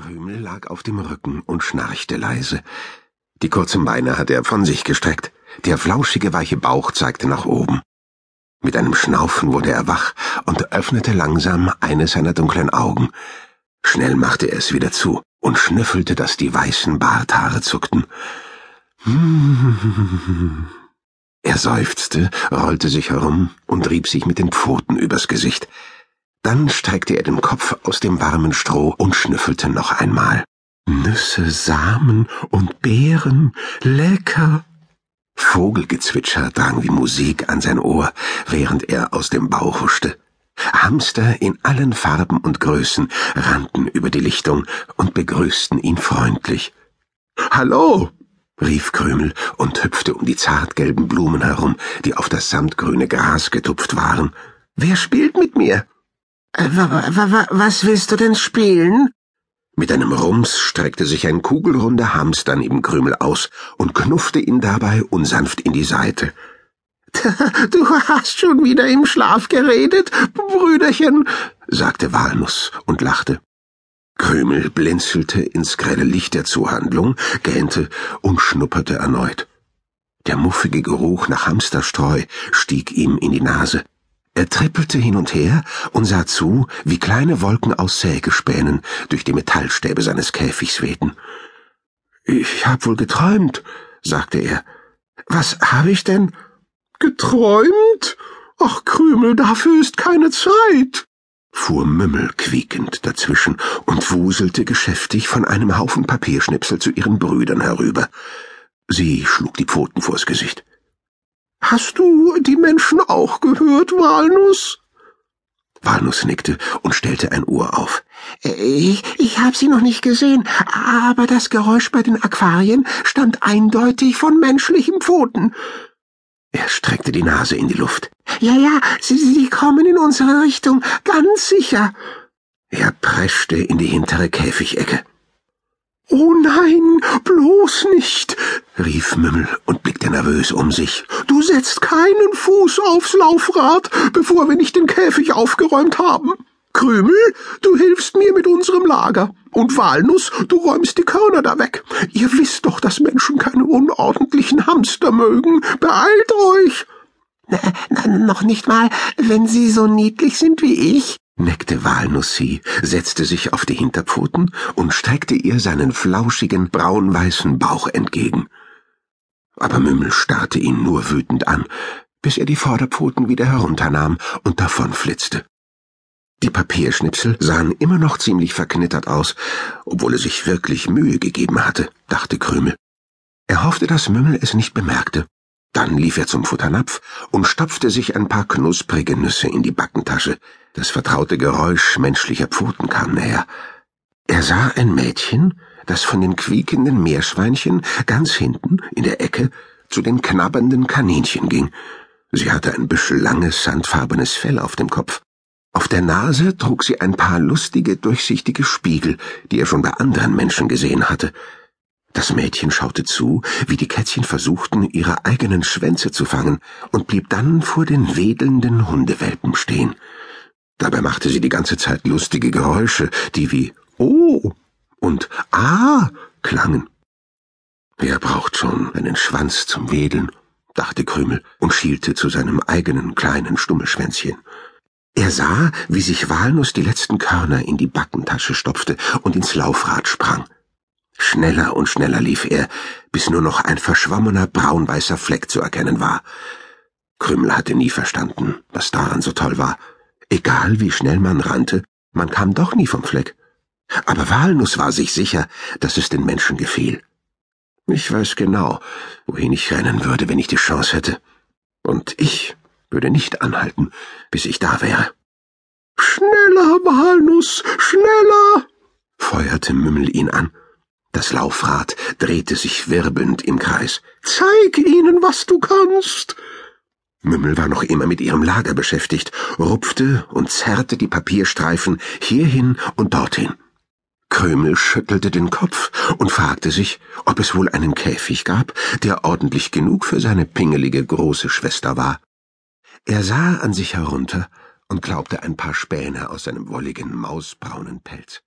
Krümel lag auf dem Rücken und schnarchte leise. Die kurzen Beine hatte er von sich gestreckt. Der flauschige, weiche Bauch zeigte nach oben. Mit einem Schnaufen wurde er wach und öffnete langsam eines seiner dunklen Augen. Schnell machte er es wieder zu und schnüffelte, dass die weißen Barthaare zuckten. Er seufzte, rollte sich herum und rieb sich mit den Pfoten übers Gesicht. Dann streckte er den Kopf aus dem warmen Stroh und schnüffelte noch einmal. Nüsse, Samen und Beeren, lecker. Vogelgezwitscher drang wie Musik an sein Ohr, während er aus dem Bauch huschte. Hamster in allen Farben und Größen rannten über die Lichtung und begrüßten ihn freundlich. Hallo, rief Krümel und hüpfte um die zartgelben Blumen herum, die auf das samtgrüne Gras getupft waren. Wer spielt mit mir? Was willst du denn spielen? Mit einem Rums streckte sich ein kugelrunder Hamster neben Krümel aus und knuffte ihn dabei unsanft in die Seite. Du hast schon wieder im Schlaf geredet, Brüderchen, sagte Walnuss und lachte. Krümel blinzelte ins grelle Licht der Zuhandlung, gähnte und schnupperte erneut. Der muffige Geruch nach Hamsterstreu stieg ihm in die Nase. Er trippelte hin und her und sah zu, wie kleine Wolken aus Sägespänen durch die Metallstäbe seines Käfigs wehten. Ich hab wohl geträumt, sagte er. Was habe ich denn? Geträumt? Ach, Krümel, dafür ist keine Zeit, fuhr Mümmel quiekend dazwischen und wuselte geschäftig von einem Haufen Papierschnipsel zu ihren Brüdern herüber. Sie schlug die Pfoten vors Gesicht. Hast du die Menschen auch gehört, Walnuss? Walnuss nickte und stellte ein Ohr auf. Ich, ich habe sie noch nicht gesehen, aber das Geräusch bei den Aquarien stammt eindeutig von menschlichen Pfoten. Er streckte die Nase in die Luft. Ja, ja, sie, sie kommen in unsere Richtung, ganz sicher. Er preschte in die hintere Käfigecke. Oh nein, bloß nicht, rief Mümmel und blickte nervös um sich. Du setzt keinen Fuß aufs Laufrad, bevor wir nicht den Käfig aufgeräumt haben. Krümel, du hilfst mir mit unserem Lager. Und Walnuss, du räumst die Körner da weg. Ihr wisst doch, dass Menschen keine unordentlichen Hamster mögen. Beeilt euch! Na, na, noch nicht mal, wenn sie so niedlich sind wie ich, neckte Walnussi, setzte sich auf die Hinterpfoten und streckte ihr seinen flauschigen, braunweißen Bauch entgegen. Aber Mümmel starrte ihn nur wütend an, bis er die Vorderpfoten wieder herunternahm und davonflitzte. Die Papierschnipsel sahen immer noch ziemlich verknittert aus, obwohl er sich wirklich Mühe gegeben hatte, dachte Krümel. Er hoffte, dass Mümmel es nicht bemerkte. Dann lief er zum Futternapf und stopfte sich ein paar knusprige Nüsse in die Backentasche. Das vertraute Geräusch menschlicher Pfoten kam näher. Er sah ein Mädchen, das von den quiekenden Meerschweinchen ganz hinten in der Ecke zu den knabbernden Kaninchen ging. Sie hatte ein Büschel langes, sandfarbenes Fell auf dem Kopf. Auf der Nase trug sie ein paar lustige, durchsichtige Spiegel, die er schon bei anderen Menschen gesehen hatte. Das Mädchen schaute zu, wie die Kätzchen versuchten, ihre eigenen Schwänze zu fangen, und blieb dann vor den wedelnden Hundewelpen stehen. Dabei machte sie die ganze Zeit lustige Geräusche, die wie Oh und Ah klangen. Wer braucht schon einen Schwanz zum Wedeln? dachte Krümel und schielte zu seinem eigenen kleinen Stummelschwänzchen. Er sah, wie sich Walnuss die letzten Körner in die Backentasche stopfte und ins Laufrad sprang. Schneller und schneller lief er, bis nur noch ein verschwommener braunweißer Fleck zu erkennen war. Krümel hatte nie verstanden, was daran so toll war. Egal wie schnell man rannte, man kam doch nie vom Fleck. Aber Walnuss war sich sicher, dass es den Menschen gefiel. Ich weiß genau, wohin ich rennen würde, wenn ich die Chance hätte. Und ich würde nicht anhalten, bis ich da wäre. Schneller, Walnuss, schneller! feuerte Mümmel ihn an. Das Laufrad drehte sich wirbelnd im Kreis. Zeig ihnen, was du kannst! Mümmel war noch immer mit ihrem Lager beschäftigt, rupfte und zerrte die Papierstreifen hierhin und dorthin. Krümel schüttelte den Kopf und fragte sich, ob es wohl einen Käfig gab, der ordentlich genug für seine pingelige große Schwester war. Er sah an sich herunter und glaubte ein paar Späne aus seinem wolligen, mausbraunen Pelz.